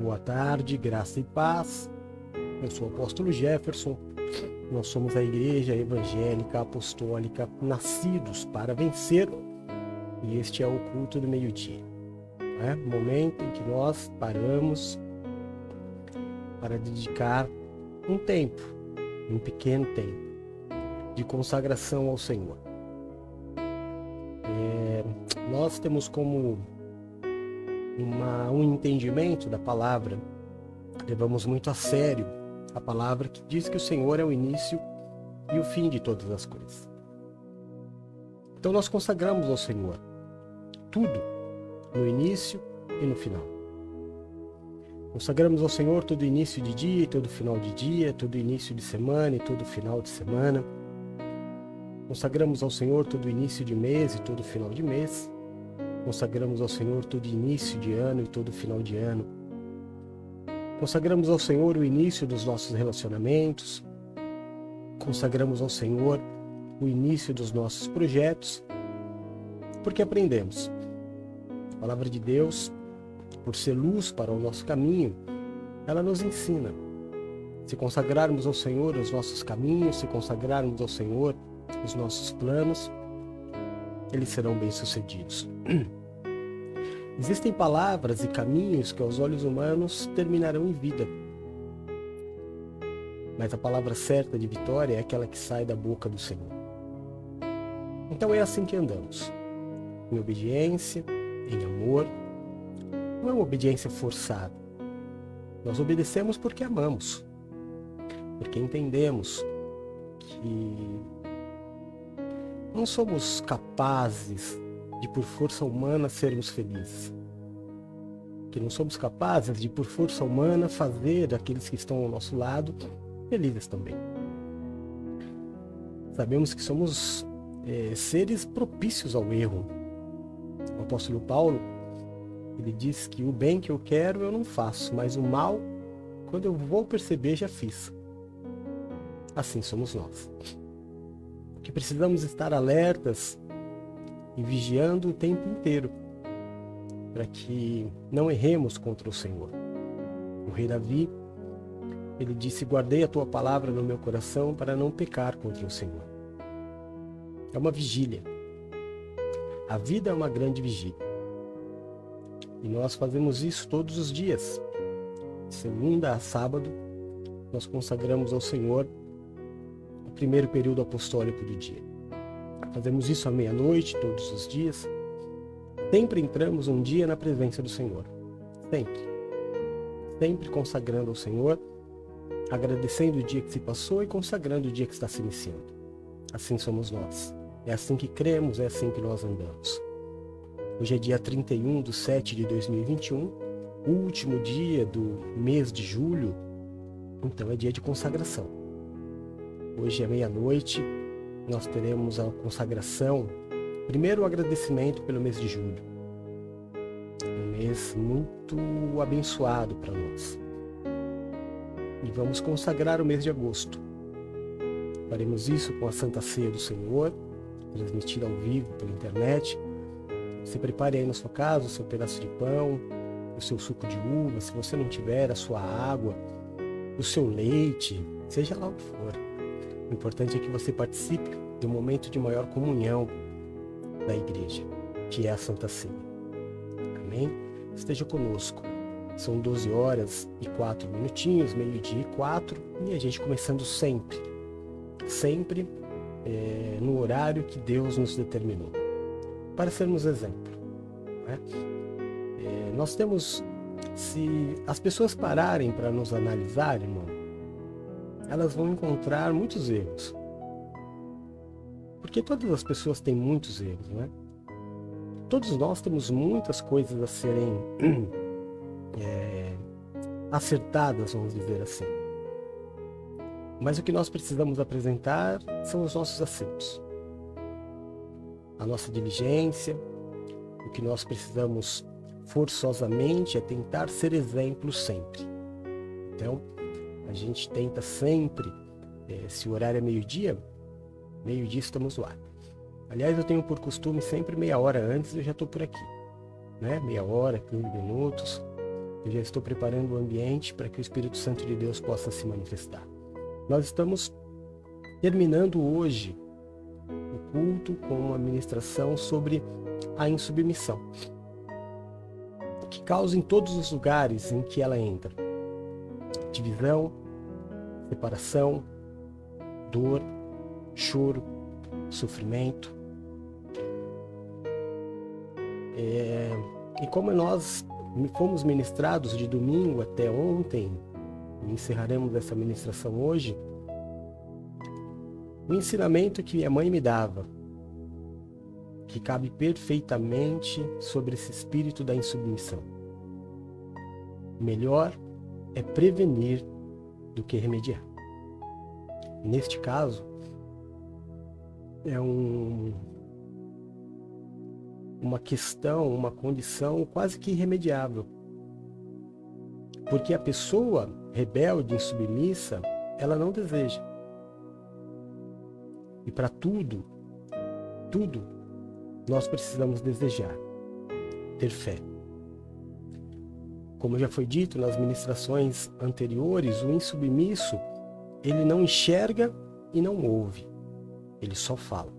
Boa tarde, graça e paz. Eu sou o apóstolo Jefferson. Nós somos a Igreja Evangélica Apostólica Nascidos para Vencer. E este é o culto do meio-dia. Né? Momento em que nós paramos para dedicar um tempo, um pequeno tempo, de consagração ao Senhor. É, nós temos como uma, um entendimento da palavra, levamos muito a sério a palavra que diz que o Senhor é o início e o fim de todas as coisas. Então nós consagramos ao Senhor tudo, no início e no final. Consagramos ao Senhor todo início de dia e todo final de dia, todo início de semana e todo final de semana. Consagramos ao Senhor todo início de mês e todo final de mês. Consagramos ao Senhor todo início de ano e todo final de ano. Consagramos ao Senhor o início dos nossos relacionamentos. Consagramos ao Senhor o início dos nossos projetos. Porque aprendemos. A palavra de Deus, por ser luz para o nosso caminho, ela nos ensina. Se consagrarmos ao Senhor os nossos caminhos, se consagrarmos ao Senhor os nossos planos, eles serão bem-sucedidos. Existem palavras e caminhos que aos olhos humanos terminarão em vida. Mas a palavra certa de vitória é aquela que sai da boca do Senhor. Então é assim que andamos. Em obediência, em amor. Não é uma obediência forçada. Nós obedecemos porque amamos. Porque entendemos que não somos capazes de, por força humana, sermos felizes. Que não somos capazes de, por força humana, fazer aqueles que estão ao nosso lado felizes também. Sabemos que somos é, seres propícios ao erro. O apóstolo Paulo, ele diz que o bem que eu quero eu não faço, mas o mal, quando eu vou perceber, já fiz. Assim somos nós que precisamos estar alertas e vigiando o tempo inteiro, para que não erremos contra o Senhor. O rei Davi, ele disse: Guardei a tua palavra no meu coração para não pecar contra o Senhor. É uma vigília. A vida é uma grande vigília. E nós fazemos isso todos os dias. segunda a sábado, nós consagramos ao Senhor primeiro período apostólico do dia. Fazemos isso à meia-noite, todos os dias. Sempre entramos um dia na presença do Senhor. Sempre. Sempre consagrando ao Senhor, agradecendo o dia que se passou e consagrando o dia que está se iniciando. Assim somos nós. É assim que cremos, é assim que nós andamos. Hoje é dia 31 de 7 de 2021, o último dia do mês de julho, então é dia de consagração. Hoje é meia-noite, nós teremos a consagração. Primeiro, o agradecimento pelo mês de julho. Um mês muito abençoado para nós. E vamos consagrar o mês de agosto. Faremos isso com a Santa Ceia do Senhor, transmitida ao vivo pela internet. Você prepare aí na sua casa o seu pedaço de pão, o seu suco de uva, se você não tiver, a sua água, o seu leite, seja lá o que for. O importante é que você participe do momento de maior comunhão da igreja, que é a Santa Ceia. Amém? Esteja conosco. São 12 horas e 4 minutinhos, meio-dia e 4, e a gente começando sempre, sempre é, no horário que Deus nos determinou, para sermos exemplo. Né? É, nós temos, se as pessoas pararem para nos analisar, irmão, elas vão encontrar muitos erros. Porque todas as pessoas têm muitos erros, né? Todos nós temos muitas coisas a serem é, acertadas, vamos dizer assim. Mas o que nós precisamos apresentar são os nossos acertos. A nossa diligência, o que nós precisamos forçosamente é tentar ser exemplo sempre. Então, a gente tenta sempre, é, se o horário é meio-dia, meio-dia estamos lá. Aliás, eu tenho por costume sempre meia hora antes eu já estou por aqui. Né? Meia hora, 15 minutos. Eu já estou preparando o ambiente para que o Espírito Santo de Deus possa se manifestar. Nós estamos terminando hoje o culto com uma ministração sobre a insubmissão, que causa em todos os lugares em que ela entra divisão, separação, dor, choro, sofrimento. É, e como nós fomos ministrados de domingo até ontem, e encerraremos essa ministração hoje, o ensinamento que minha mãe me dava, que cabe perfeitamente sobre esse espírito da insubmissão. Melhor é prevenir do que remediar. Neste caso, é um, uma questão, uma condição quase que irremediável. Porque a pessoa rebelde, insubmissa, ela não deseja. E para tudo, tudo, nós precisamos desejar, ter fé. Como já foi dito nas ministrações anteriores, o insubmisso, ele não enxerga e não ouve. Ele só fala.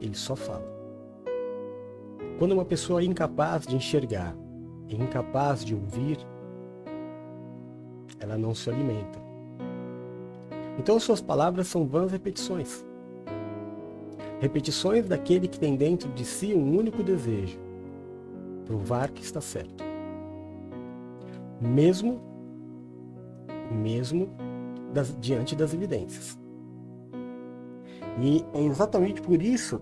Ele só fala. Quando uma pessoa é incapaz de enxergar, é incapaz de ouvir, ela não se alimenta. Então suas palavras são vãs repetições. Repetições daquele que tem dentro de si um único desejo: provar que está certo. Mesmo mesmo das, diante das evidências. E é exatamente por isso.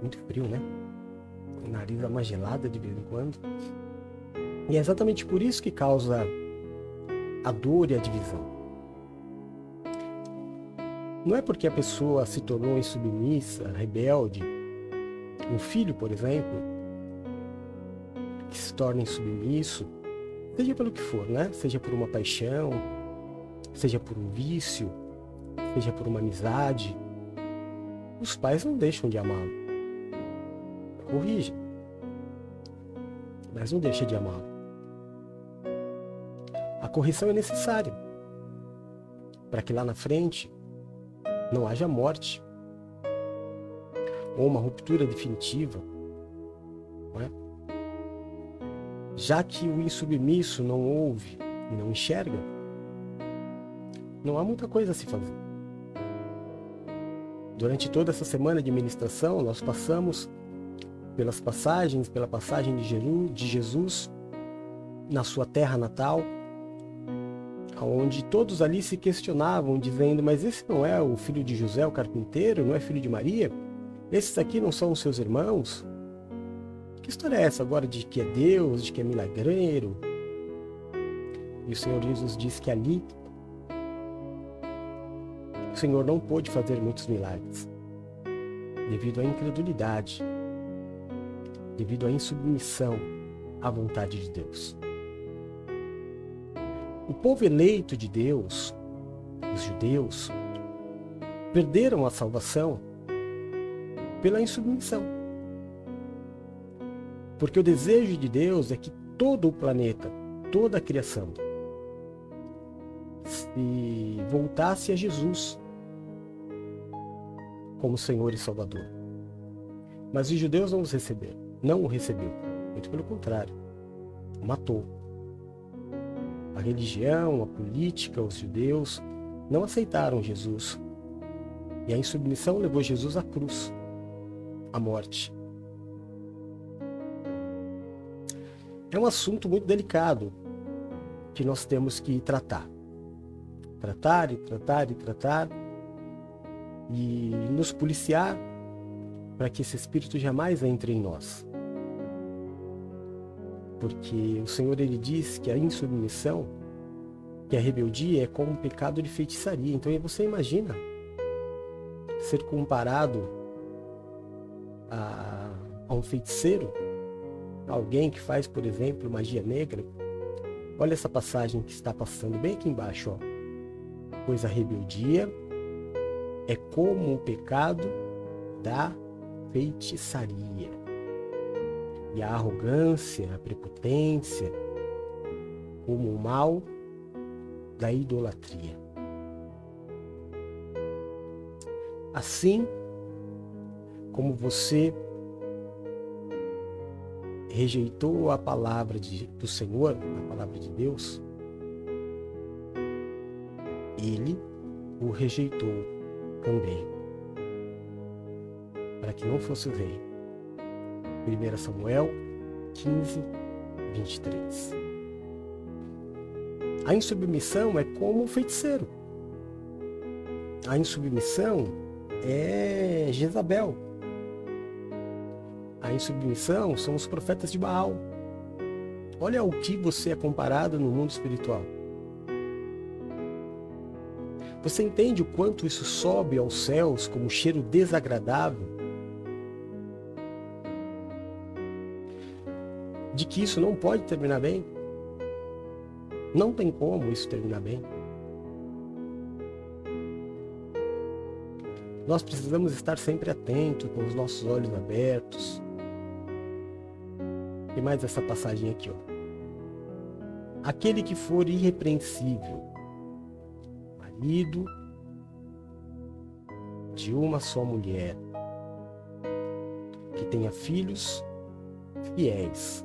Muito frio, né? O nariz dá uma gelada de vez em quando. E é exatamente por isso que causa a dor e a divisão. Não é porque a pessoa se tornou insubmissa, rebelde, um filho, por exemplo, que se torna insubmisso, seja pelo que for, né? Seja por uma paixão, seja por um vício, seja por uma amizade, os pais não deixam de amá-lo. Corrige. Mas não deixa de amá-lo. A correção é necessária para que lá na frente não haja morte ou uma ruptura definitiva. Não é? Já que o insubmisso não ouve e não enxerga, não há muita coisa a se fazer. Durante toda essa semana de ministração, nós passamos pelas passagens, pela passagem de Jesus na sua terra natal, onde todos ali se questionavam, dizendo: Mas esse não é o filho de José, o carpinteiro? Não é filho de Maria? Esses aqui não são os seus irmãos? Que história é essa agora de que é Deus, de que é milagreiro? E o Senhor Jesus disse que ali o Senhor não pôde fazer muitos milagres devido à incredulidade, devido à insubmissão à vontade de Deus. O povo eleito de Deus, os judeus, perderam a salvação pela insubmissão. Porque o desejo de Deus é que todo o planeta, toda a criação, se voltasse a Jesus como Senhor e Salvador. Mas os judeus não os receberam, não o recebeu. Muito pelo contrário, o matou. A religião, a política, os judeus não aceitaram Jesus. E a insubmissão levou Jesus à cruz, à morte. É um assunto muito delicado que nós temos que tratar. Tratar e tratar e tratar e nos policiar para que esse espírito jamais entre em nós. Porque o Senhor ele diz que a insubmissão, que a rebeldia é como um pecado de feitiçaria. Então você imagina ser comparado a, a um feiticeiro, alguém que faz, por exemplo, magia negra. Olha essa passagem que está passando bem aqui embaixo, ó. Pois a rebeldia é como o pecado da feitiçaria. e a arrogância, a prepotência, como o mal da idolatria. Assim como você rejeitou a palavra de, do Senhor, a palavra de Deus, ele o rejeitou também, para que não fosse rei. 1 Samuel 15, 23. A insubmissão é como o feiticeiro. A insubmissão é Jezabel. A insubmissão são os profetas de Baal. Olha o que você é comparado no mundo espiritual. Você entende o quanto isso sobe aos céus como um cheiro desagradável? De que isso não pode terminar bem? Não tem como isso terminar bem. Nós precisamos estar sempre atentos, com os nossos olhos abertos. Mais essa passagem aqui, ó. Aquele que for irrepreensível, marido de uma só mulher, que tenha filhos fiéis.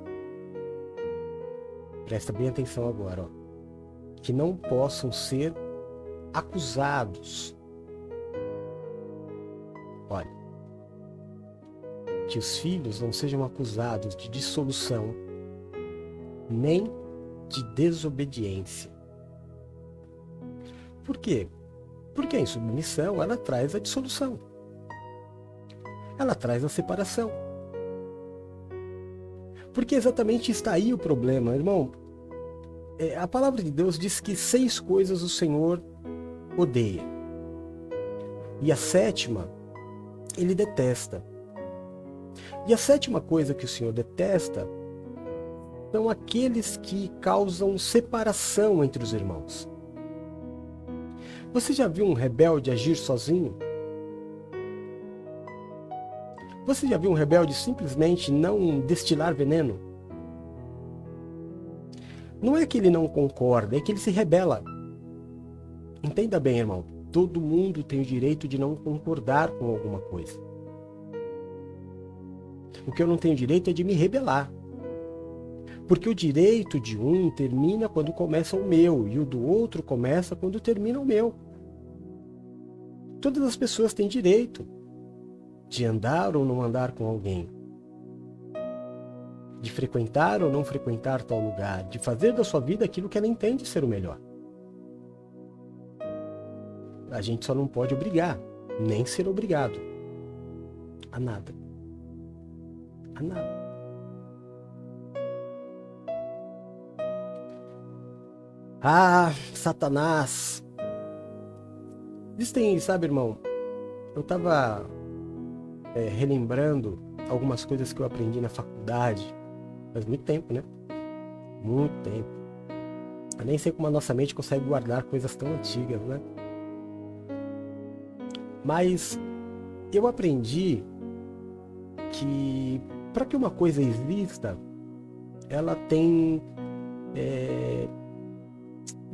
Presta bem atenção agora, ó. Que não possam ser acusados. Olha, que os filhos não sejam acusados de dissolução, nem de desobediência por quê? Porque a insubmissão, ela traz a dissolução. Ela traz a separação. Porque exatamente está aí o problema, irmão. É, a palavra de Deus diz que seis coisas o Senhor odeia. E a sétima, ele detesta. E a sétima coisa que o Senhor detesta são aqueles que causam separação entre os irmãos. Você já viu um rebelde agir sozinho? Você já viu um rebelde simplesmente não destilar veneno? Não é que ele não concorda, é que ele se rebela. Entenda bem, irmão. Todo mundo tem o direito de não concordar com alguma coisa. O que eu não tenho direito é de me rebelar. Porque o direito de um termina quando começa o meu e o do outro começa quando termina o meu. Todas as pessoas têm direito de andar ou não andar com alguém, de frequentar ou não frequentar tal lugar, de fazer da sua vida aquilo que ela entende ser o melhor. A gente só não pode obrigar, nem ser obrigado a nada. Ah, Satanás! Existem, sabe, irmão? Eu tava é, relembrando algumas coisas que eu aprendi na faculdade faz muito tempo, né? Muito tempo. Eu nem sei como a nossa mente consegue guardar coisas tão antigas, né? Mas eu aprendi que para que uma coisa exista, ela tem é,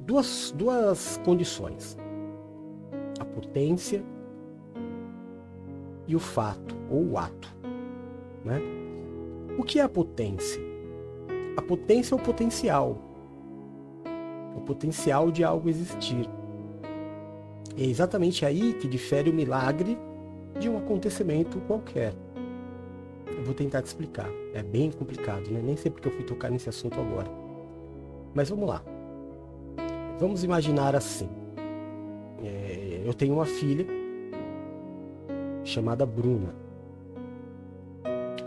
duas, duas condições: a potência e o fato ou o ato. Né? O que é a potência? A potência é o potencial. O potencial de algo existir. É exatamente aí que difere o milagre de um acontecimento qualquer. Vou tentar te explicar. É bem complicado, né? Nem sei porque eu fui tocar nesse assunto agora. Mas vamos lá. Vamos imaginar assim. É, eu tenho uma filha chamada Bruna.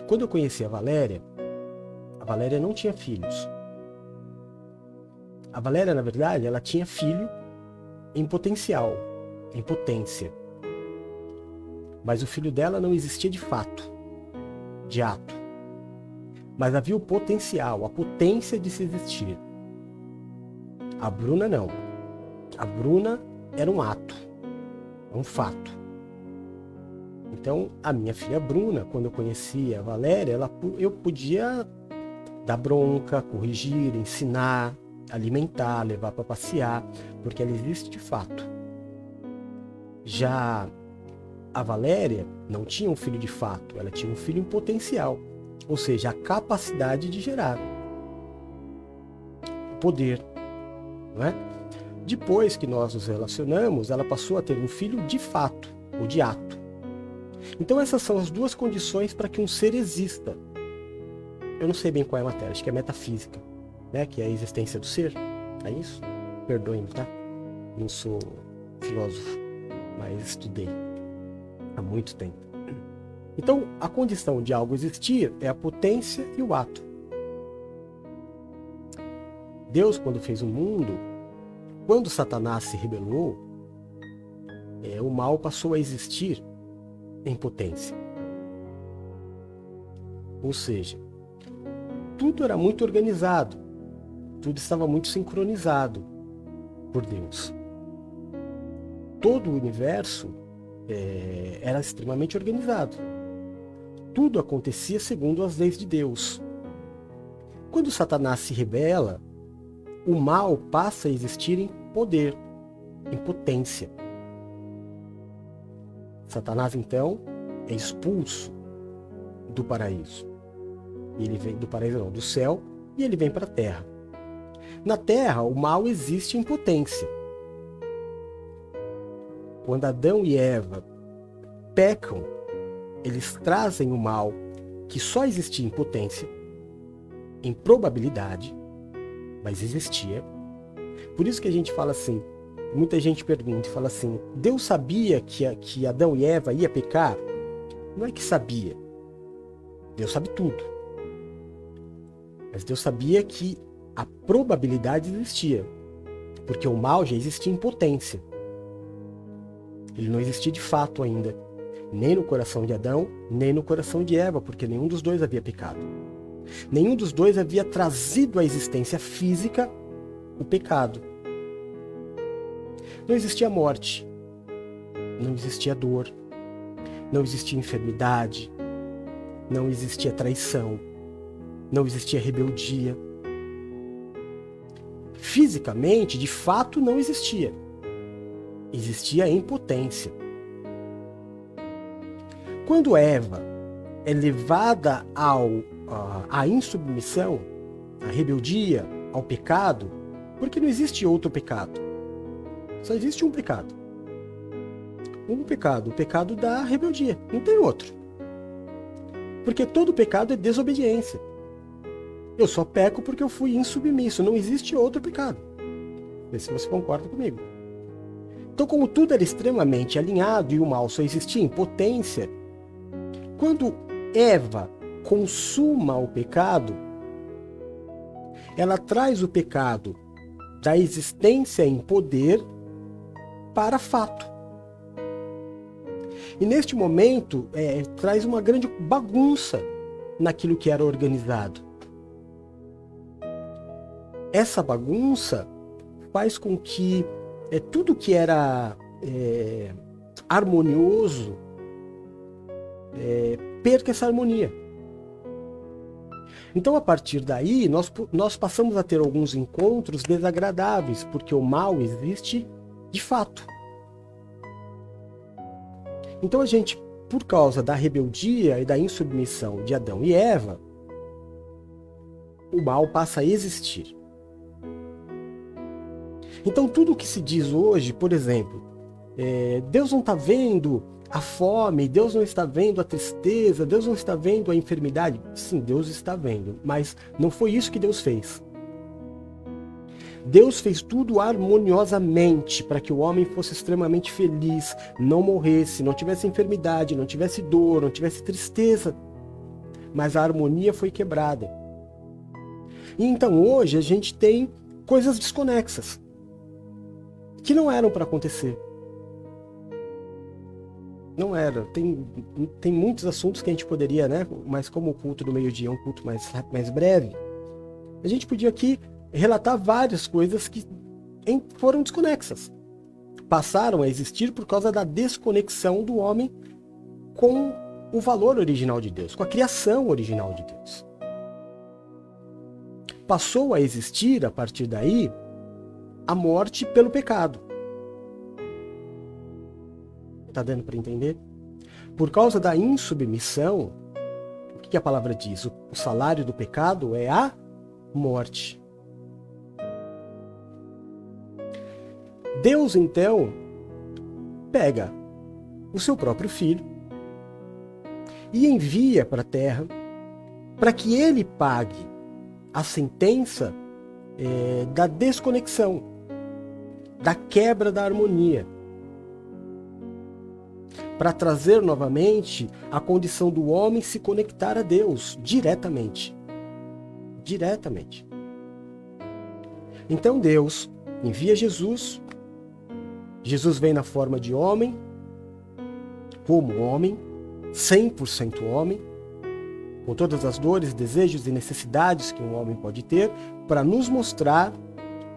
Quando eu conheci a Valéria, a Valéria não tinha filhos. A Valéria, na verdade, ela tinha filho em potencial, em potência. Mas o filho dela não existia de fato, de ato. Mas havia o potencial, a potência de se existir. A Bruna não. A Bruna era um ato, um fato. Então, a minha filha Bruna, quando eu conhecia a Valéria, ela, eu podia dar bronca, corrigir, ensinar, alimentar, levar para passear, porque ela existe de fato. Já a Valéria não tinha um filho de fato, ela tinha um filho em potencial, ou seja, a capacidade de gerar poder, não é? Depois que nós nos relacionamos, ela passou a ter um filho de fato, ou de ato. Então essas são as duas condições para que um ser exista. Eu não sei bem qual é a matéria, acho que é metafísica, né? Que é a existência do ser. É isso? Perdoe-me, tá? Não sou filósofo, mas estudei há muito tempo. Então, a condição de algo existir é a potência e o ato. Deus, quando fez o mundo, quando Satanás se rebelou, é, o mal passou a existir em potência. Ou seja, tudo era muito organizado, tudo estava muito sincronizado por Deus. Todo o universo é, era extremamente organizado. Tudo acontecia segundo as leis de Deus. Quando Satanás se rebela, o mal passa a existir em poder, em potência. Satanás, então, é expulso do paraíso. Ele vem do paraíso, não, do céu, e ele vem para a terra. Na terra, o mal existe em potência. Quando Adão e Eva pecam, eles trazem o mal que só existia em potência, em probabilidade, mas existia. Por isso que a gente fala assim, muita gente pergunta e fala assim, Deus sabia que, que Adão e Eva ia pecar? Não é que sabia. Deus sabe tudo. Mas Deus sabia que a probabilidade existia. Porque o mal já existia em potência. Ele não existia de fato ainda. Nem no coração de Adão, nem no coração de Eva, porque nenhum dos dois havia pecado. Nenhum dos dois havia trazido à existência física o pecado. Não existia morte, não existia dor, não existia enfermidade, não existia traição, não existia rebeldia. Fisicamente, de fato, não existia. Existia a impotência. Quando Eva é levada ao a insubmissão, a rebeldia, ao pecado, porque não existe outro pecado. Só existe um pecado. Um pecado, o pecado da rebeldia. Não tem outro. Porque todo pecado é desobediência. Eu só peco porque eu fui insubmisso. Não existe outro pecado. Vê se você concorda comigo. Então, como tudo era extremamente alinhado e o mal só existia em potência, quando Eva consuma o pecado, ela traz o pecado da existência em poder para fato. E neste momento é, traz uma grande bagunça naquilo que era organizado. Essa bagunça faz com que é, tudo que era é, harmonioso é, perca essa harmonia. Então, a partir daí, nós, nós passamos a ter alguns encontros desagradáveis, porque o mal existe de fato. Então, a gente, por causa da rebeldia e da insubmissão de Adão e Eva, o mal passa a existir. Então, tudo que se diz hoje, por exemplo, é, Deus não está vendo a fome, Deus não está vendo a tristeza, Deus não está vendo a enfermidade. Sim, Deus está vendo, mas não foi isso que Deus fez. Deus fez tudo harmoniosamente para que o homem fosse extremamente feliz, não morresse, não tivesse enfermidade, não tivesse dor, não tivesse tristeza. Mas a harmonia foi quebrada. E então hoje a gente tem coisas desconexas que não eram para acontecer. Não era. Tem, tem muitos assuntos que a gente poderia, né? Mas como o culto do meio-dia é um culto mais, mais breve, a gente podia aqui relatar várias coisas que foram desconexas. Passaram a existir por causa da desconexão do homem com o valor original de Deus, com a criação original de Deus. Passou a existir, a partir daí, a morte pelo pecado. Está dando para entender? Por causa da insubmissão, o que a palavra diz? O salário do pecado é a morte. Deus, então, pega o seu próprio filho e envia para a terra para que ele pague a sentença é, da desconexão, da quebra da harmonia, para trazer novamente a condição do homem se conectar a Deus diretamente. Diretamente. Então Deus envia Jesus. Jesus vem na forma de homem, como homem, 100% homem, com todas as dores, desejos e necessidades que um homem pode ter, para nos mostrar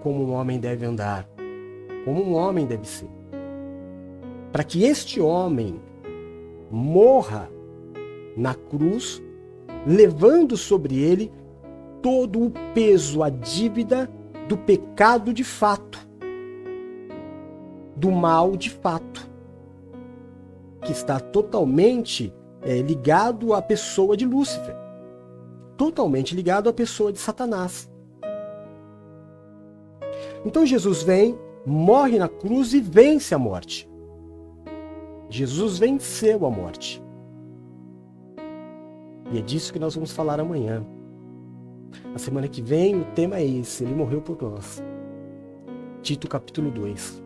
como um homem deve andar, como um homem deve ser. Para que este homem morra na cruz, levando sobre ele todo o peso, a dívida do pecado de fato, do mal de fato que está totalmente é, ligado à pessoa de Lúcifer, totalmente ligado à pessoa de Satanás. Então Jesus vem, morre na cruz e vence a morte. Jesus venceu a morte. E é disso que nós vamos falar amanhã. A semana que vem o tema é esse: Ele morreu por nós. Tito capítulo 2.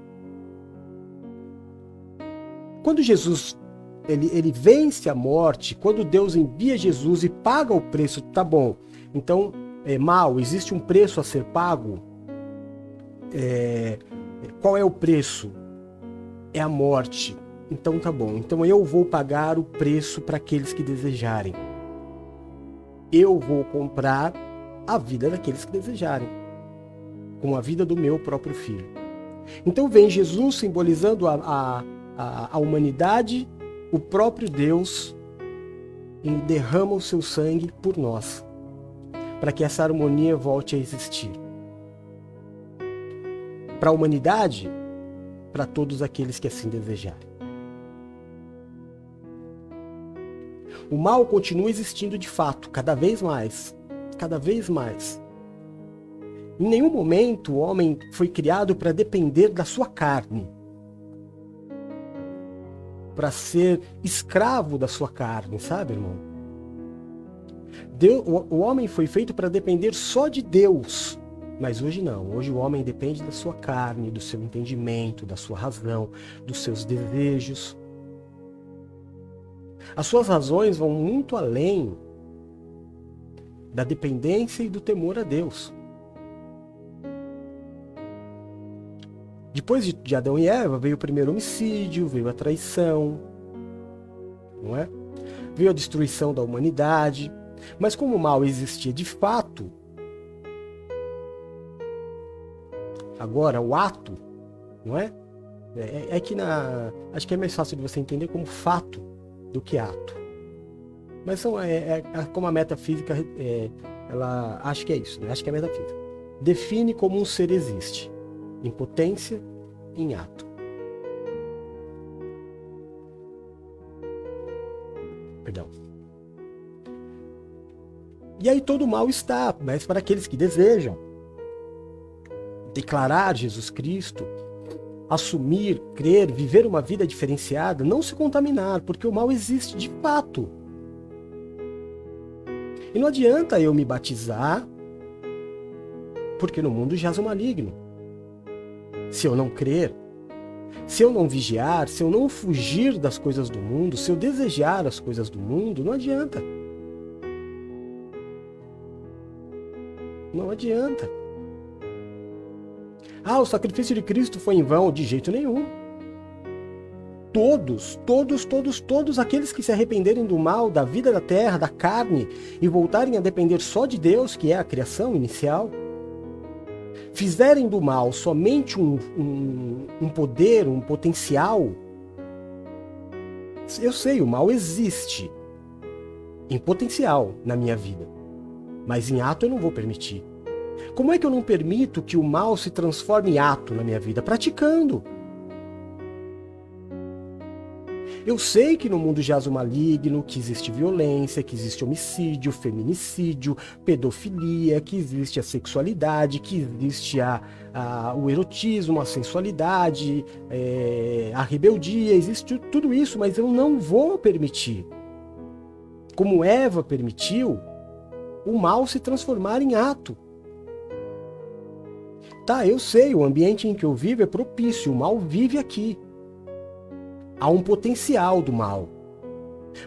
Quando Jesus ele, ele vence a morte, quando Deus envia Jesus e paga o preço, tá bom. Então, é mal, existe um preço a ser pago. É, qual é o preço? É a morte. Então tá bom. Então eu vou pagar o preço para aqueles que desejarem. Eu vou comprar a vida daqueles que desejarem, com a vida do meu próprio filho. Então vem Jesus simbolizando a, a a, a humanidade, o próprio Deus derrama o seu sangue por nós, para que essa harmonia volte a existir. Para a humanidade, para todos aqueles que assim desejarem. O mal continua existindo de fato, cada vez mais, cada vez mais. Em nenhum momento o homem foi criado para depender da sua carne para ser escravo da sua carne, sabe, irmão? Deus, o, o homem foi feito para depender só de Deus. Mas hoje não. Hoje o homem depende da sua carne, do seu entendimento, da sua razão, dos seus desejos. As suas razões vão muito além da dependência e do temor a Deus. Depois de Adão e Eva veio o primeiro homicídio, veio a traição, não é? Veio a destruição da humanidade. Mas como o mal existia de fato, agora o ato, não é? É, é que na. Acho que é mais fácil de você entender como fato do que ato. Mas são, é, é, é como a metafísica, é, ela acho que é isso, né? acho que é metafísica. Define como um ser existe em potência, em ato. Perdão. E aí todo mal está, mas para aqueles que desejam declarar Jesus Cristo, assumir, crer, viver uma vida diferenciada, não se contaminar, porque o mal existe de fato. E não adianta eu me batizar, porque no mundo jaz o maligno se eu não crer, se eu não vigiar, se eu não fugir das coisas do mundo, se eu desejar as coisas do mundo, não adianta. Não adianta. Ah, o sacrifício de Cristo foi em vão? De jeito nenhum. Todos, todos, todos, todos aqueles que se arrependerem do mal, da vida da terra, da carne e voltarem a depender só de Deus, que é a criação inicial, fizerem do mal somente um, um, um poder, um potencial, eu sei, o mal existe em potencial na minha vida, mas em ato eu não vou permitir. Como é que eu não permito que o mal se transforme em ato na minha vida? Praticando. Eu sei que no mundo jaz o maligno, que existe violência, que existe homicídio, feminicídio, pedofilia, que existe a sexualidade, que existe a, a o erotismo, a sensualidade, é, a rebeldia, existe tudo isso, mas eu não vou permitir. Como Eva permitiu, o mal se transformar em ato. Tá, eu sei, o ambiente em que eu vivo é propício, o mal vive aqui há um potencial do mal.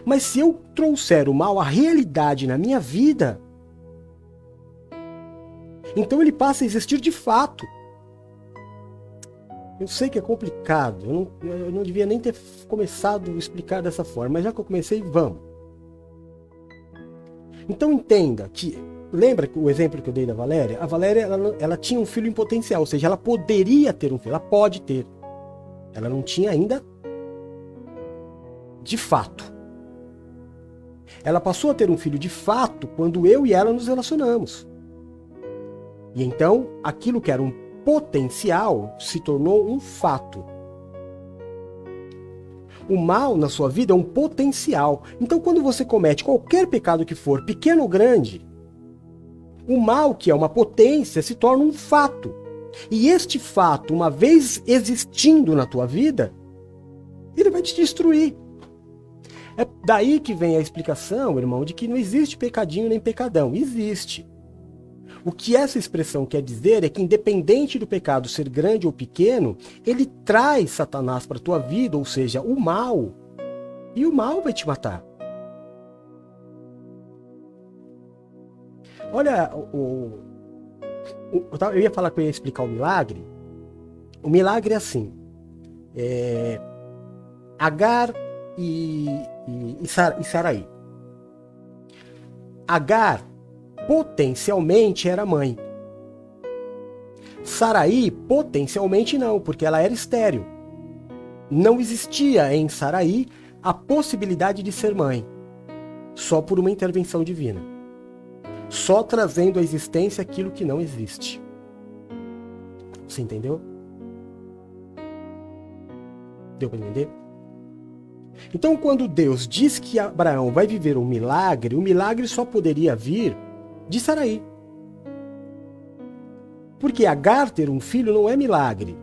Mas se eu trouxer o mal à realidade na minha vida, então ele passa a existir de fato. Eu sei que é complicado, eu não, eu não devia nem ter começado a explicar dessa forma, mas já que eu comecei, vamos. Então entenda que, lembra o exemplo que eu dei da Valéria? A Valéria ela, ela tinha um filho em potencial, ou seja, ela poderia ter um filho, ela pode ter. Ela não tinha ainda de fato. Ela passou a ter um filho de fato quando eu e ela nos relacionamos. E então, aquilo que era um potencial se tornou um fato. O mal na sua vida é um potencial. Então, quando você comete qualquer pecado que for, pequeno ou grande, o mal, que é uma potência, se torna um fato. E este fato, uma vez existindo na tua vida, ele vai te destruir. É daí que vem a explicação, irmão, de que não existe pecadinho nem pecadão. Existe. O que essa expressão quer dizer é que, independente do pecado ser grande ou pequeno, ele traz Satanás para a tua vida, ou seja, o mal. E o mal vai te matar. Olha, o, o, eu ia falar que eu ia explicar o milagre. O milagre é assim: é, Agar e, e, e, Sar, Saraí. Agar potencialmente era mãe. Saraí potencialmente não, porque ela era estéril. Não existia em Saraí a possibilidade de ser mãe, só por uma intervenção divina. Só trazendo à existência aquilo que não existe. Você entendeu? Deu para entender? Então, quando Deus diz que Abraão vai viver um milagre, o milagre só poderia vir de Saraí. Porque Agar ter um filho não é milagre.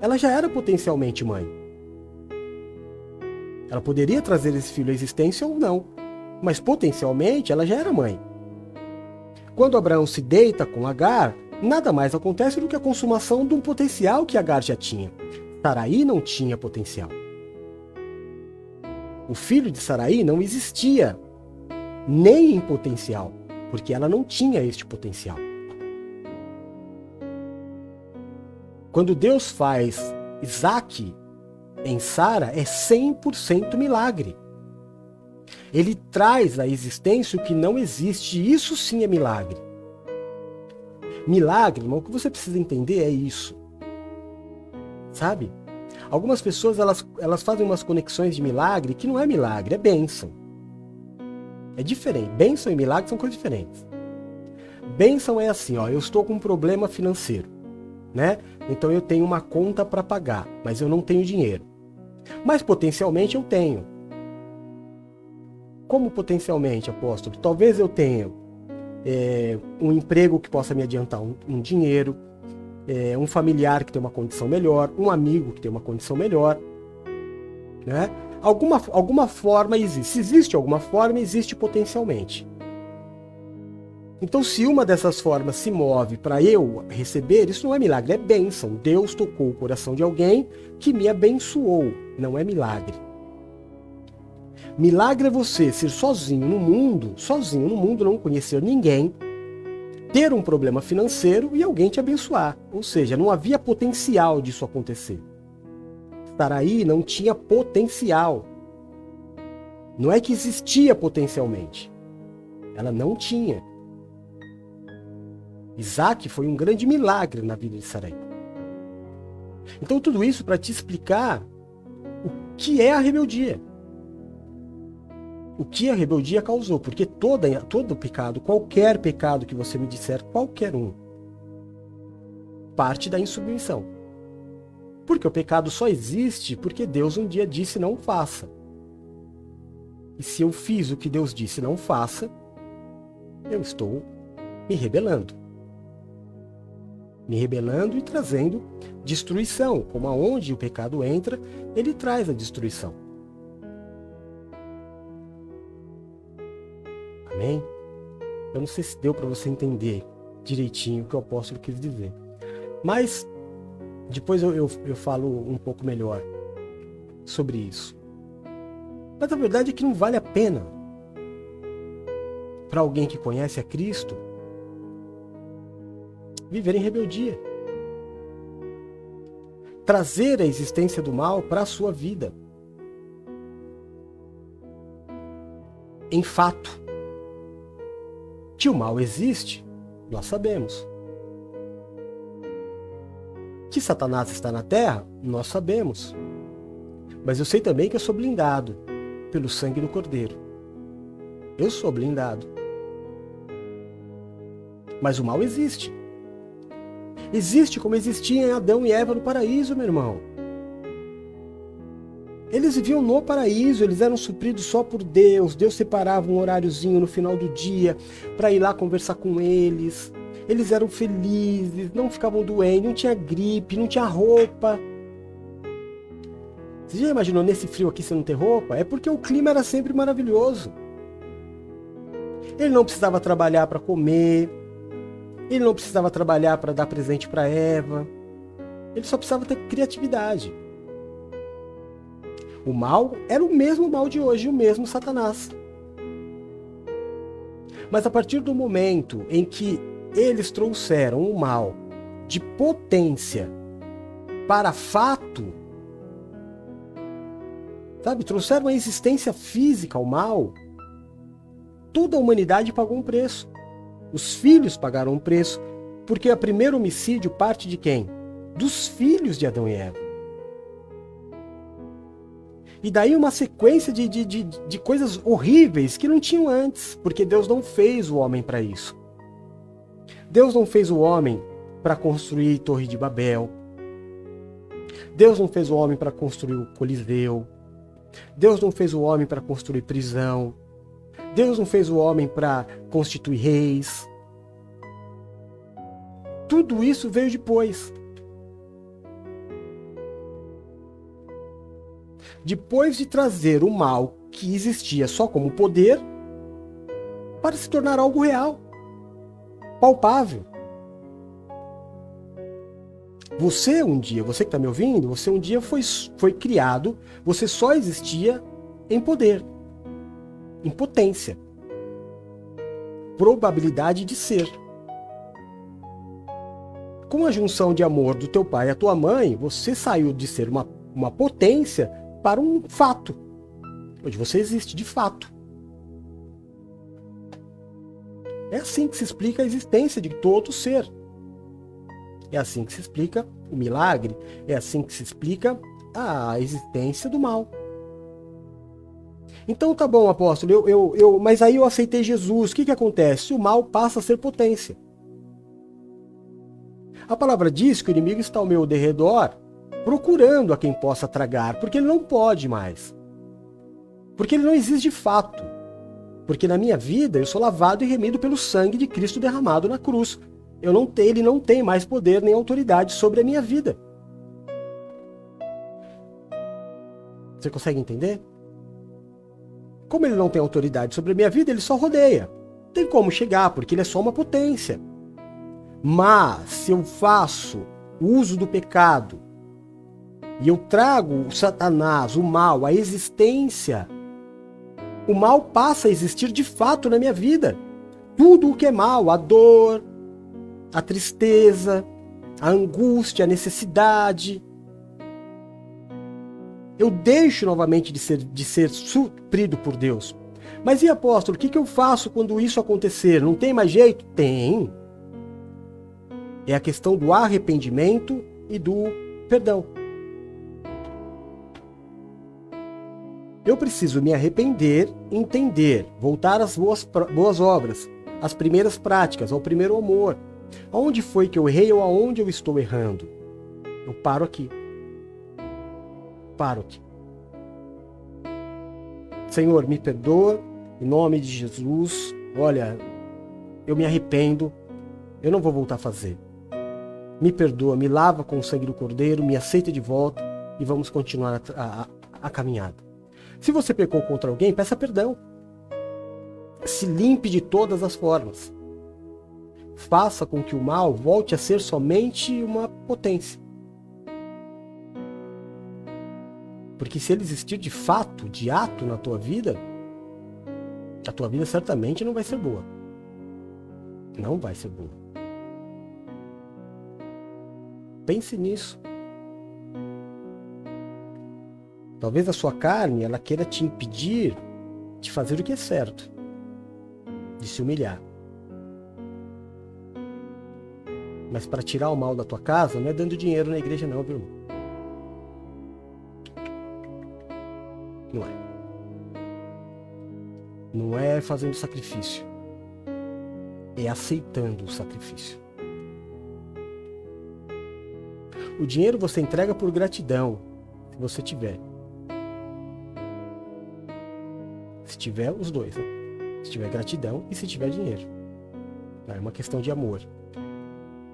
Ela já era potencialmente mãe. Ela poderia trazer esse filho à existência ou não, mas potencialmente ela já era mãe. Quando Abraão se deita com Agar, nada mais acontece do que a consumação de um potencial que Agar já tinha. Saraí não tinha potencial. O filho de Saraí não existia, nem em potencial, porque ela não tinha este potencial. Quando Deus faz Isaac em Sara, é 100% milagre. Ele traz à existência o que não existe, isso sim é milagre. Milagre, irmão, o que você precisa entender é isso. Sabe? Algumas pessoas elas, elas fazem umas conexões de milagre que não é milagre, é bênção. É diferente. Bênção e milagre são coisas diferentes. Bênção é assim, ó, eu estou com um problema financeiro, né? Então eu tenho uma conta para pagar, mas eu não tenho dinheiro. Mas potencialmente eu tenho. Como potencialmente, apóstolo? Talvez eu tenha é, um emprego que possa me adiantar um, um dinheiro, é, um familiar que tem uma condição melhor, um amigo que tem uma condição melhor. Né? Alguma, alguma forma existe. Se existe alguma forma, existe potencialmente. Então, se uma dessas formas se move para eu receber, isso não é milagre, é bênção. Deus tocou o coração de alguém que me abençoou, não é milagre. Milagre é você ser sozinho no mundo, sozinho no mundo, não conhecer ninguém, ter um problema financeiro e alguém te abençoar. Ou seja, não havia potencial disso acontecer. Saraí não tinha potencial. Não é que existia potencialmente. Ela não tinha. Isaac foi um grande milagre na vida de Saraí. Então, tudo isso para te explicar que é a rebeldia. O que a rebeldia causou, porque toda, todo pecado, qualquer pecado que você me disser, qualquer um, parte da insubmissão. Porque o pecado só existe porque Deus um dia disse não faça. E se eu fiz o que Deus disse não faça, eu estou me rebelando. Me rebelando e trazendo destruição. Como aonde o pecado entra, ele traz a destruição. Amém? Eu não sei se deu para você entender direitinho o que o apóstolo quis dizer. Mas depois eu, eu, eu falo um pouco melhor sobre isso. Mas a verdade é que não vale a pena para alguém que conhece a Cristo viver em rebeldia. Trazer a existência do mal para a sua vida. Em fato. Que o mal existe, nós sabemos. Que Satanás está na terra, nós sabemos. Mas eu sei também que eu sou blindado pelo sangue do Cordeiro. Eu sou blindado. Mas o mal existe. Existe como existia em Adão e Eva no paraíso, meu irmão. Eles viviam no paraíso, eles eram supridos só por Deus. Deus separava um horáriozinho no final do dia para ir lá conversar com eles. Eles eram felizes, não ficavam doentes, não tinha gripe, não tinha roupa. Você já imaginou nesse frio aqui você não ter roupa? É porque o clima era sempre maravilhoso. Ele não precisava trabalhar para comer. Ele não precisava trabalhar para dar presente para Eva. Ele só precisava ter criatividade. O mal era o mesmo mal de hoje, o mesmo Satanás. Mas a partir do momento em que eles trouxeram o mal de potência para fato, sabe, trouxeram a existência física ao mal, toda a humanidade pagou um preço. Os filhos pagaram um preço, porque o primeiro homicídio parte de quem? Dos filhos de Adão e Eva. E daí uma sequência de, de, de, de coisas horríveis que não tinham antes, porque Deus não fez o homem para isso. Deus não fez o homem para construir Torre de Babel. Deus não fez o homem para construir o Coliseu. Deus não fez o homem para construir prisão. Deus não fez o homem para constituir reis. Tudo isso veio depois. Depois de trazer o mal que existia só como poder para se tornar algo real palpável. Você um dia, você que está me ouvindo, você um dia foi, foi criado, você só existia em poder, em potência, probabilidade de ser. Com a junção de amor do teu pai e a tua mãe, você saiu de ser uma, uma potência para um fato. Hoje você existe de fato. É assim que se explica a existência de todo ser. É assim que se explica o milagre. É assim que se explica a existência do mal. Então tá bom, apóstolo, eu, eu, eu, mas aí eu aceitei Jesus. O que, que acontece? O mal passa a ser potência. A palavra diz que o inimigo está ao meu derredor, procurando a quem possa tragar, porque ele não pode mais. Porque ele não existe de fato. Porque na minha vida eu sou lavado e remido pelo sangue de Cristo derramado na cruz. Eu não tenho, ele não tem mais poder nem autoridade sobre a minha vida. Você consegue entender? Como ele não tem autoridade sobre a minha vida, ele só rodeia. Tem como chegar, porque ele é só uma potência. Mas se eu faço uso do pecado e eu trago o Satanás, o mal, a existência o mal passa a existir de fato na minha vida. Tudo o que é mal, a dor, a tristeza, a angústia, a necessidade. Eu deixo novamente de ser, de ser suprido por Deus. Mas e apóstolo, o que, que eu faço quando isso acontecer? Não tem mais jeito? Tem. É a questão do arrependimento e do perdão. Eu preciso me arrepender, entender, voltar às boas, boas obras, às primeiras práticas, ao primeiro amor. Aonde foi que eu errei ou aonde eu estou errando? Eu paro aqui. Paro aqui. Senhor, me perdoa, em nome de Jesus. Olha, eu me arrependo, eu não vou voltar a fazer. Me perdoa, me lava com o sangue do Cordeiro, me aceita de volta e vamos continuar a, a, a caminhada. Se você pecou contra alguém, peça perdão. Se limpe de todas as formas. Faça com que o mal volte a ser somente uma potência. Porque se ele existir de fato, de ato na tua vida, a tua vida certamente não vai ser boa. Não vai ser boa. Pense nisso. Talvez a sua carne ela queira te impedir de fazer o que é certo, de se humilhar. Mas para tirar o mal da tua casa não é dando dinheiro na igreja não, viu? Irmão? Não é. Não é fazendo sacrifício. É aceitando o sacrifício. O dinheiro você entrega por gratidão, se você tiver. Se tiver os dois, né? Se tiver gratidão e se tiver dinheiro. É uma questão de amor.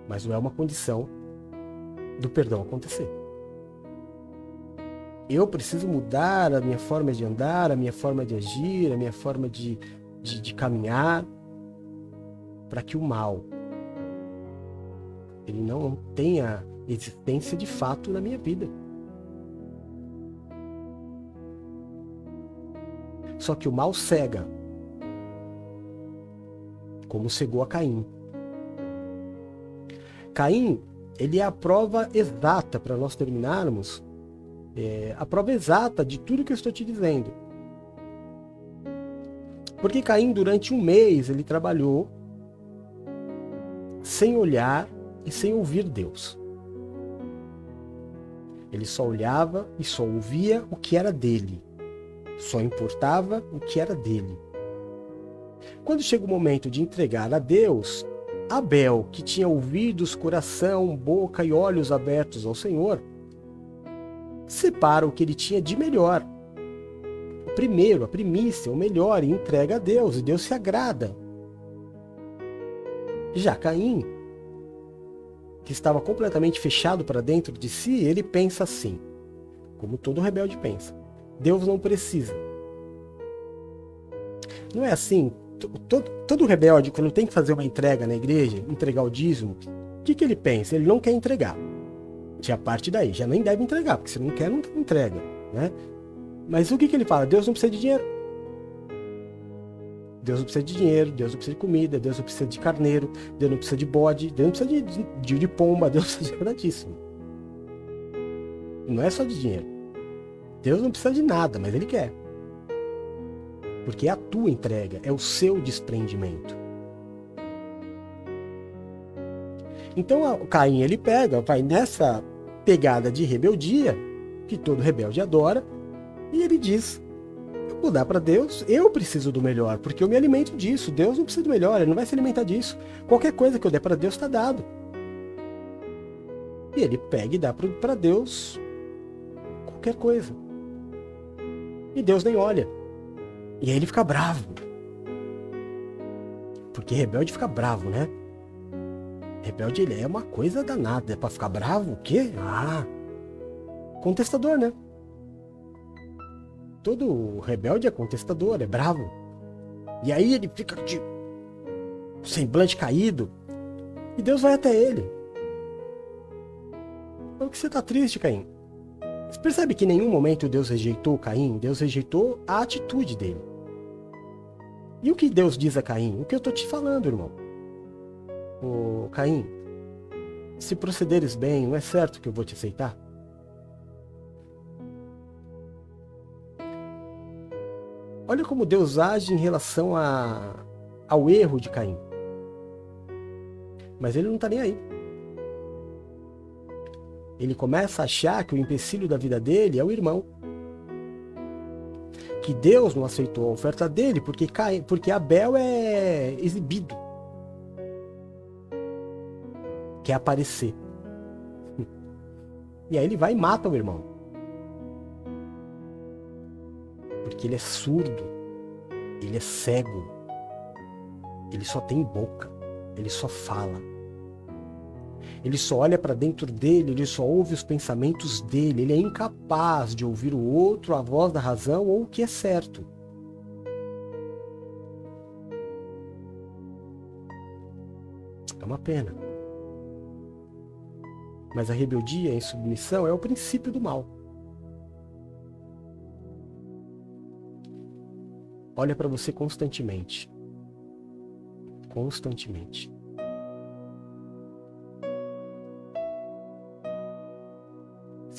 Mas não é uma condição do perdão acontecer. Eu preciso mudar a minha forma de andar, a minha forma de agir, a minha forma de, de, de caminhar, para que o mal ele não tenha existência de fato na minha vida. Só que o mal cega, como cegou a Caim. Caim, ele é a prova exata para nós terminarmos, é, a prova exata de tudo que eu estou te dizendo. Porque Caim, durante um mês, ele trabalhou sem olhar e sem ouvir Deus. Ele só olhava e só ouvia o que era dele. Só importava o que era dele. Quando chega o momento de entregar a Deus, Abel, que tinha ouvidos, coração, boca e olhos abertos ao Senhor, separa o que ele tinha de melhor. O primeiro, a primícia, o melhor, e entrega a Deus, e Deus se agrada. Já Caim, que estava completamente fechado para dentro de si, ele pensa assim, como todo rebelde pensa. Deus não precisa. Não é assim. Todo, todo rebelde, quando tem que fazer uma entrega na igreja, entregar o dízimo, o que, que ele pensa? Ele não quer entregar. Já parte daí, já nem deve entregar, porque se não quer, não entrega. Né? Mas o que, que ele fala? Deus não precisa de dinheiro. Deus não precisa de dinheiro, Deus não precisa de comida, Deus não precisa de carneiro, Deus não precisa de bode, Deus não precisa de, de, de pomba, Deus não precisa de nada disso. Não é só de dinheiro. Deus não precisa de nada, mas Ele quer. Porque é a tua entrega, é o seu desprendimento. Então Caim ele pega, vai nessa pegada de rebeldia, que todo rebelde adora, e ele diz: Eu vou dar para Deus, eu preciso do melhor, porque eu me alimento disso. Deus não precisa do melhor, ele não vai se alimentar disso. Qualquer coisa que eu der para Deus está dado. E ele pega e dá para Deus qualquer coisa. E Deus nem olha. E aí ele fica bravo. Porque rebelde fica bravo, né? Rebelde ele é uma coisa danada. É pra ficar bravo? O quê? Ah. Contestador, né? Todo rebelde é contestador, é bravo. E aí ele fica de semblante caído. E Deus vai até ele. Por que você tá triste, Caim? Você percebe que em nenhum momento Deus rejeitou Caim? Deus rejeitou a atitude dele. E o que Deus diz a Caim? O que eu estou te falando, irmão? Ô, Caim, se procederes bem, não é certo que eu vou te aceitar? Olha como Deus age em relação a, ao erro de Caim. Mas ele não está nem aí ele começa a achar que o empecilho da vida dele é o irmão. que Deus não aceitou a oferta dele porque, Caim, porque Abel é exibido. Quer aparecer. E aí ele vai e mata o irmão. Porque ele é surdo. Ele é cego. Ele só tem boca. Ele só fala. Ele só olha para dentro dele, ele só ouve os pensamentos dele, ele é incapaz de ouvir o outro, a voz da razão ou o que é certo. É uma pena. Mas a rebeldia em submissão é o princípio do mal. Olha para você constantemente. Constantemente.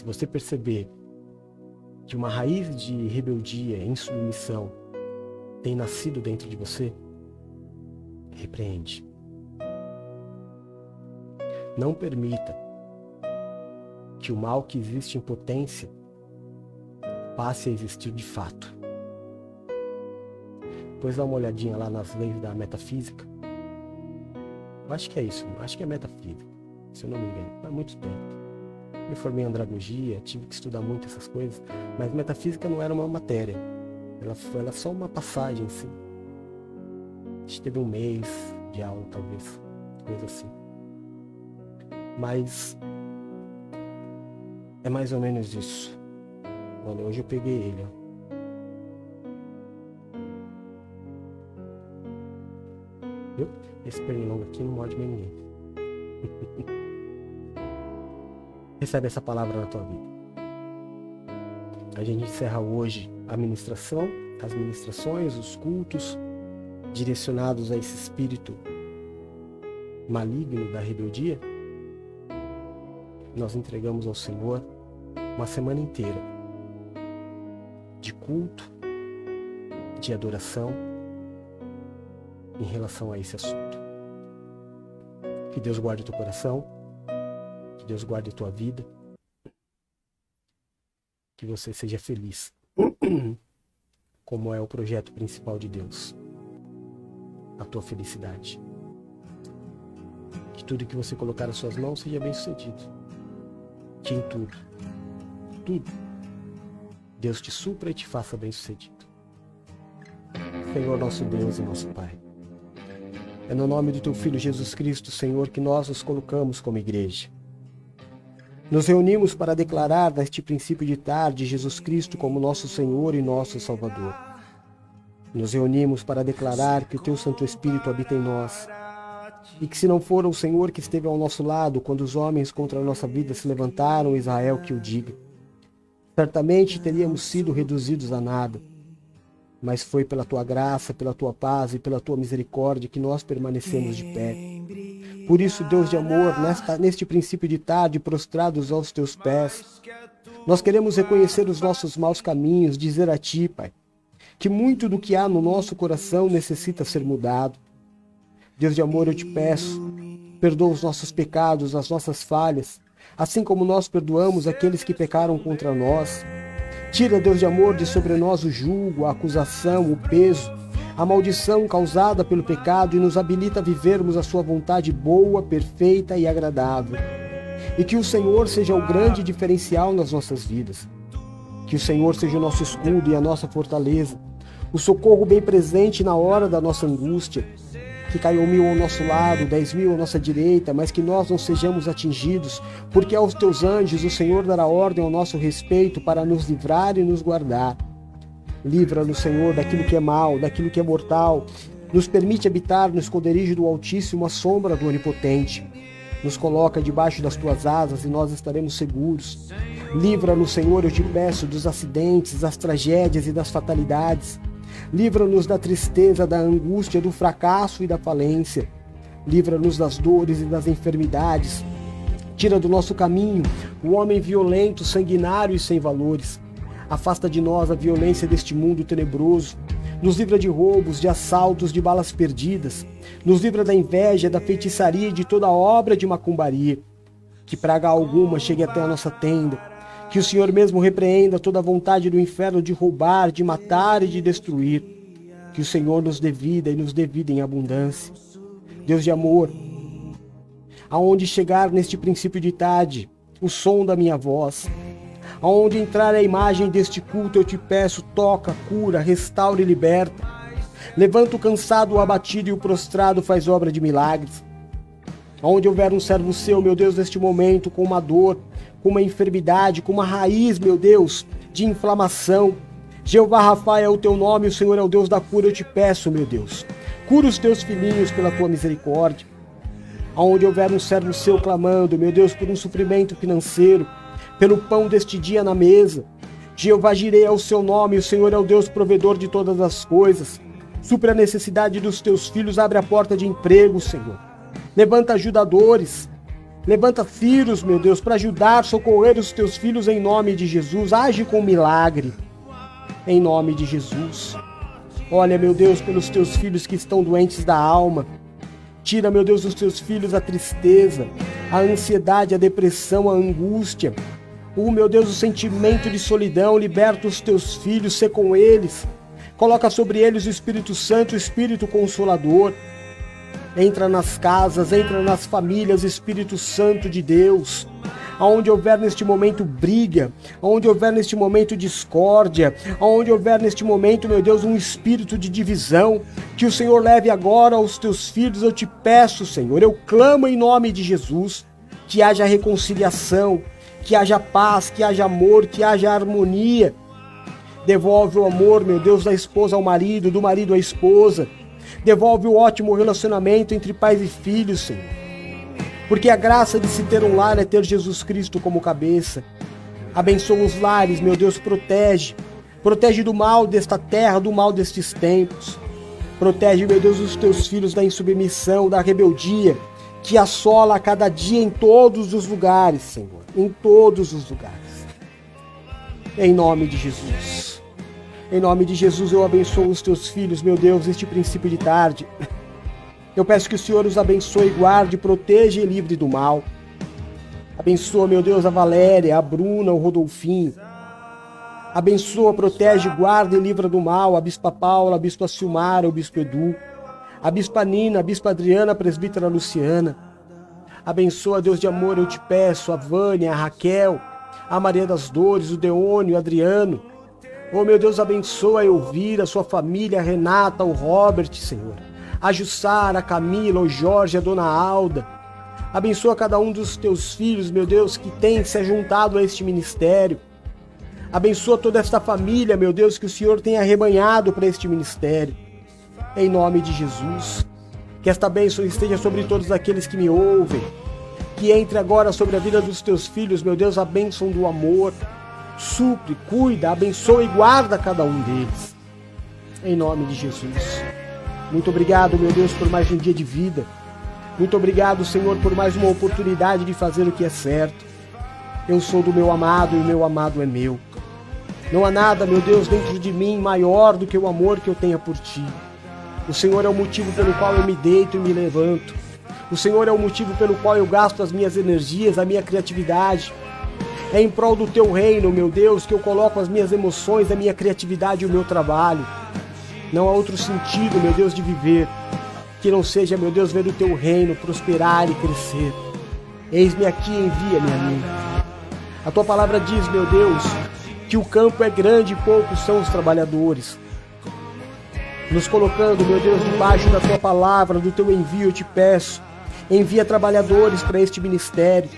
Você perceber que uma raiz de rebeldia, insubmissão, tem nascido dentro de você, repreende. Não permita que o mal que existe em potência passe a existir de fato. Depois dá uma olhadinha lá nas leis da metafísica. Eu acho que é isso, acho que é metafísica, se eu não me engano, há muito tempo me formei em andragogia, tive que estudar muito essas coisas, mas metafísica não era uma matéria. Ela foi ela só uma passagem, assim. A gente teve um mês de aula, talvez, coisa assim. Mas é mais ou menos isso. Olha, hoje eu peguei ele, ó. Viu? Esse pernilongo aqui não morde bem ninguém. recebe essa palavra na tua vida. A gente encerra hoje a ministração, as ministrações, os cultos direcionados a esse espírito maligno da rebeldia. Nós entregamos ao Senhor uma semana inteira de culto, de adoração em relação a esse assunto. Que Deus guarde o teu coração que Deus guarde a tua vida. Que você seja feliz. Como é o projeto principal de Deus. A tua felicidade. Que tudo que você colocar nas suas mãos seja bem sucedido. Que em tudo, tudo, Deus te supra e te faça bem sucedido. Senhor nosso Deus e nosso Pai. É no nome do teu Filho Jesus Cristo, Senhor, que nós nos colocamos como igreja. Nos reunimos para declarar neste princípio de tarde Jesus Cristo como nosso Senhor e nosso Salvador. Nos reunimos para declarar que o Teu Santo Espírito habita em nós e que se não for o Senhor que esteve ao nosso lado quando os homens contra a nossa vida se levantaram, Israel que o diga. Certamente teríamos sido reduzidos a nada, mas foi pela tua graça, pela tua paz e pela tua misericórdia que nós permanecemos de pé. Por isso, Deus de amor, nesta, neste princípio de tarde, prostrados aos teus pés, nós queremos reconhecer os nossos maus caminhos, dizer a Ti, Pai, que muito do que há no nosso coração necessita ser mudado. Deus de amor, eu te peço, perdoa os nossos pecados, as nossas falhas, assim como nós perdoamos aqueles que pecaram contra nós. Tira, Deus de amor, de sobre nós o julgo, a acusação, o peso, a maldição causada pelo pecado e nos habilita a vivermos a sua vontade boa, perfeita e agradável. E que o Senhor seja o grande diferencial nas nossas vidas. Que o Senhor seja o nosso escudo e a nossa fortaleza, o socorro bem presente na hora da nossa angústia. Que caiam mil ao nosso lado, dez mil à nossa direita, mas que nós não sejamos atingidos, porque aos teus anjos o Senhor dará ordem ao nosso respeito para nos livrar e nos guardar. Livra-nos, Senhor, daquilo que é mal, daquilo que é mortal. Nos permite habitar no esconderijo do Altíssimo, a sombra do Onipotente. Nos coloca debaixo das tuas asas e nós estaremos seguros. Livra-nos, Senhor, eu te peço, dos acidentes, das tragédias e das fatalidades. Livra-nos da tristeza, da angústia, do fracasso e da falência. Livra-nos das dores e das enfermidades. Tira do nosso caminho o homem violento, sanguinário e sem valores. Afasta de nós a violência deste mundo tenebroso. Nos livra de roubos, de assaltos, de balas perdidas. Nos livra da inveja, da feitiçaria e de toda obra de macumbaria. Que praga alguma chegue até a nossa tenda. Que o Senhor mesmo repreenda toda a vontade do inferno de roubar, de matar e de destruir. Que o Senhor nos dê vida e nos dê vida em abundância. Deus de amor, aonde chegar neste princípio de tarde, o som da minha voz, aonde entrar a imagem deste culto, eu te peço, toca, cura, restaura e liberta. Levanta o cansado, o abatido e o prostrado, faz obra de milagres. Aonde houver um servo seu, meu Deus, neste momento, com uma dor, com uma enfermidade, com uma raiz, meu Deus, de inflamação. Jeová Rafa é o teu nome, o Senhor é o Deus da cura, eu te peço, meu Deus. Cura os teus filhinhos pela tua misericórdia. Aonde houver um servo seu clamando, meu Deus, por um suprimento financeiro, pelo pão deste dia na mesa. Jeová girei ao seu nome, o Senhor é o Deus provedor de todas as coisas. Supra a necessidade dos teus filhos, abre a porta de emprego, Senhor. Levanta ajudadores, levanta filhos, meu Deus, para ajudar, socorrer os teus filhos em nome de Jesus. Age com milagre, em nome de Jesus. Olha, meu Deus, pelos teus filhos que estão doentes da alma. Tira, meu Deus, dos teus filhos a tristeza, a ansiedade, a depressão, a angústia. Oh, meu Deus, o sentimento de solidão. Liberta os teus filhos, ser com eles Coloca sobre eles o Espírito Santo, o Espírito Consolador. Entra nas casas, entra nas famílias, Espírito Santo de Deus. Aonde houver neste momento briga, aonde houver neste momento discórdia, aonde houver neste momento, meu Deus, um espírito de divisão, que o Senhor leve agora aos teus filhos, eu te peço, Senhor, eu clamo em nome de Jesus, que haja reconciliação, que haja paz, que haja amor, que haja harmonia Devolve o amor, meu Deus, da esposa ao marido, do marido à esposa. Devolve o ótimo relacionamento entre pais e filhos, Senhor. Porque a graça de se ter um lar é ter Jesus Cristo como cabeça. Abençoa os lares, meu Deus, protege. Protege do mal desta terra, do mal destes tempos. Protege, meu Deus, os teus filhos da insubmissão, da rebeldia, que assola a cada dia em todos os lugares, Senhor. Em todos os lugares. Em nome de Jesus. Em nome de Jesus, eu abençoo os teus filhos, meu Deus, neste princípio de tarde. Eu peço que o Senhor os abençoe, guarde, proteja e livre do mal. Abençoa, meu Deus, a Valéria, a Bruna, o Rodolfinho. Abençoa, protege, guarda e livra do mal a Bispa Paula, a Bispa Silmara, o Bispo Edu, a Bispa Nina, a Bispa Adriana, a Presbítera Luciana. Abençoa, Deus de amor, eu te peço, a Vânia, a Raquel, a Maria das Dores, o Deônio, o Adriano, Oh, meu Deus, abençoa a Elvira, a sua família, a Renata, o Robert, Senhor. A Jussara, a Camila, o Jorge, a Dona Alda. Abençoa cada um dos teus filhos, meu Deus, que tem se juntado a este ministério. Abençoa toda esta família, meu Deus, que o Senhor tenha arrebanhado para este ministério. Em nome de Jesus. Que esta bênção esteja sobre todos aqueles que me ouvem. Que entre agora sobre a vida dos teus filhos, meu Deus, a bênção do amor, supre, cuida, abençoa e guarda cada um deles. Em nome de Jesus. Muito obrigado, meu Deus, por mais um dia de vida. Muito obrigado, Senhor, por mais uma oportunidade de fazer o que é certo. Eu sou do meu amado e o meu amado é meu. Não há nada, meu Deus, dentro de mim maior do que o amor que eu tenha por ti. O Senhor é o motivo pelo qual eu me deito e me levanto. O Senhor é o motivo pelo qual eu gasto as minhas energias, a minha criatividade, é em prol do teu reino, meu Deus, que eu coloco as minhas emoções, a minha criatividade e o meu trabalho. Não há outro sentido, meu Deus, de viver que não seja, meu Deus, ver o teu reino prosperar e crescer. Eis-me aqui, envia-me a mim. A tua palavra diz, meu Deus, que o campo é grande e poucos são os trabalhadores. Nos colocando, meu Deus, debaixo da tua palavra, do teu envio, eu te peço. Envia trabalhadores para este ministério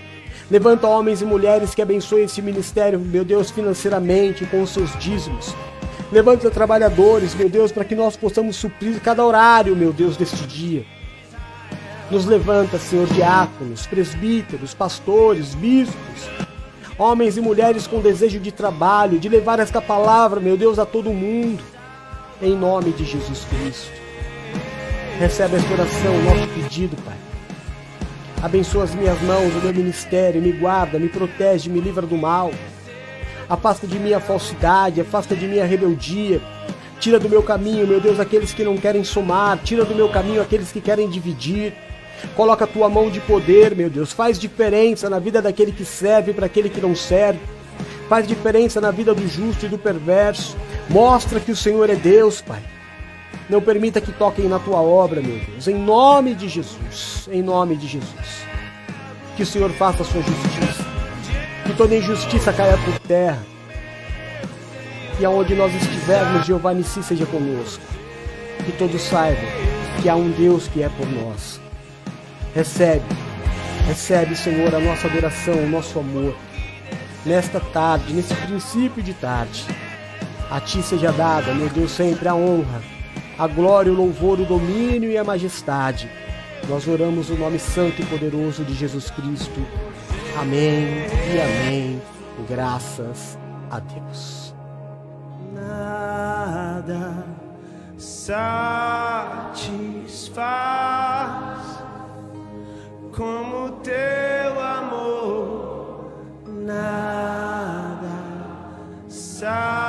Levanta homens e mulheres que abençoem esse ministério, meu Deus, financeiramente, com os seus dízimos. Levanta trabalhadores, meu Deus, para que nós possamos suprir cada horário, meu Deus, deste dia. Nos levanta, Senhor, diáconos, presbíteros, pastores, bispos, homens e mulheres com desejo de trabalho, de levar esta palavra, meu Deus, a todo mundo. Em nome de Jesus Cristo. Recebe esta oração, o nosso pedido, Pai. Abençoa as minhas mãos, o meu ministério, me guarda, me protege, me livra do mal. Afasta de mim a falsidade, afasta de mim a rebeldia. Tira do meu caminho, meu Deus, aqueles que não querem somar. Tira do meu caminho aqueles que querem dividir. Coloca a tua mão de poder, meu Deus. Faz diferença na vida daquele que serve para aquele que não serve. Faz diferença na vida do justo e do perverso. Mostra que o Senhor é Deus, Pai. Não permita que toquem na tua obra, meu Deus. Em nome de Jesus. Em nome de Jesus. Que o Senhor faça a sua justiça. Que toda injustiça caia por terra. E aonde nós estivermos, Jeová Nissi seja conosco. Que todos saibam que há um Deus que é por nós. Recebe, recebe, Senhor, a nossa adoração, o nosso amor. Nesta tarde, nesse princípio de tarde, a Ti seja dada, meu Deus, sempre a honra, a glória, o louvor, o domínio e a majestade. Nós oramos o nome santo e poderoso de Jesus Cristo. Amém e amém. Graças a Deus. Nada satisfaz como teu amor. Nada satisfaz.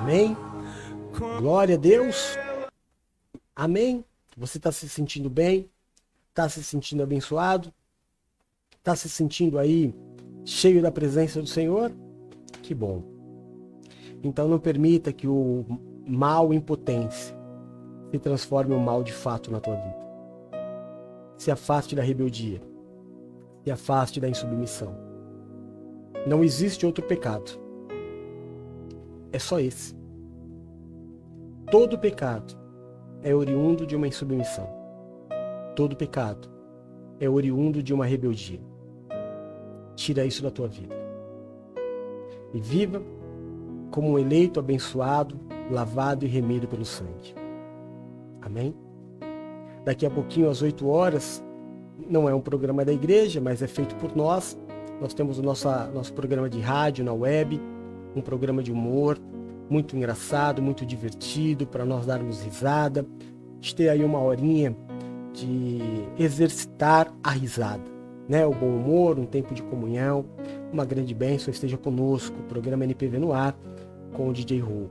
Amém. Glória a Deus. Amém. Você está se sentindo bem? Está se sentindo abençoado? Está se sentindo aí cheio da presença do Senhor? Que bom. Então não permita que o mal em potência se transforme um mal de fato na tua vida. Se afaste da rebeldia. Se afaste da insubmissão. Não existe outro pecado. É só esse. Todo pecado é oriundo de uma insubmissão. Todo pecado é oriundo de uma rebeldia. Tira isso da tua vida. E viva como um eleito abençoado, lavado e remido pelo sangue. Amém? Daqui a pouquinho, às 8 horas, não é um programa da igreja, mas é feito por nós. Nós temos o nosso, nosso programa de rádio na web, um programa de humor, muito engraçado, muito divertido, para nós darmos risada. A gente ter aí uma horinha de exercitar a risada, né? O bom humor, um tempo de comunhão, uma grande bênção, esteja conosco, o programa NPV no ar, com o DJ Ru.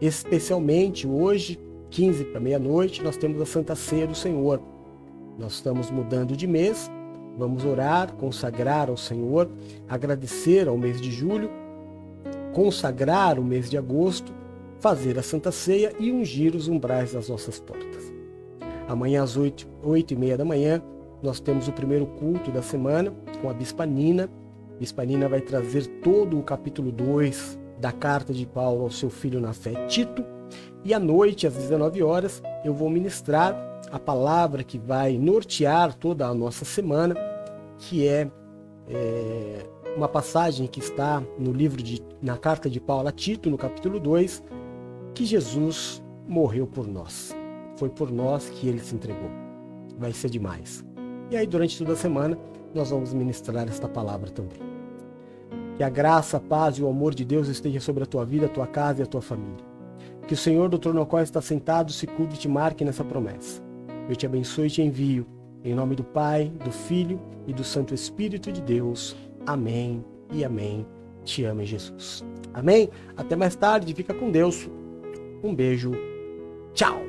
Especialmente hoje, 15 para meia-noite, nós temos a Santa Ceia do Senhor. Nós estamos mudando de mês, vamos orar, consagrar ao Senhor, agradecer ao mês de julho, consagrar o mês de agosto, fazer a Santa Ceia e ungir os umbrais das nossas portas. Amanhã às 8, 8 e meia da manhã, nós temos o primeiro culto da semana com a Bispa Nina. A Bispa Nina vai trazer todo o capítulo 2 da carta de Paulo ao seu filho na fé, Tito. E à noite, às 19 horas, eu vou ministrar a palavra que vai nortear toda a nossa semana, que é, é uma passagem que está no livro de na carta de Paulo a Tito, no capítulo 2, que Jesus morreu por nós. Foi por nós que ele se entregou. Vai ser demais. E aí durante toda a semana nós vamos ministrar esta palavra também. Que a graça, a paz e o amor de Deus esteja sobre a tua vida, a tua casa e a tua família. Que o Senhor do trono qual está sentado se cuide e te marque nessa promessa. Eu te abençoe e te envio. Em nome do Pai, do Filho e do Santo Espírito de Deus. Amém e amém. Te amo, Jesus. Amém? Até mais tarde. Fica com Deus. Um beijo. Tchau.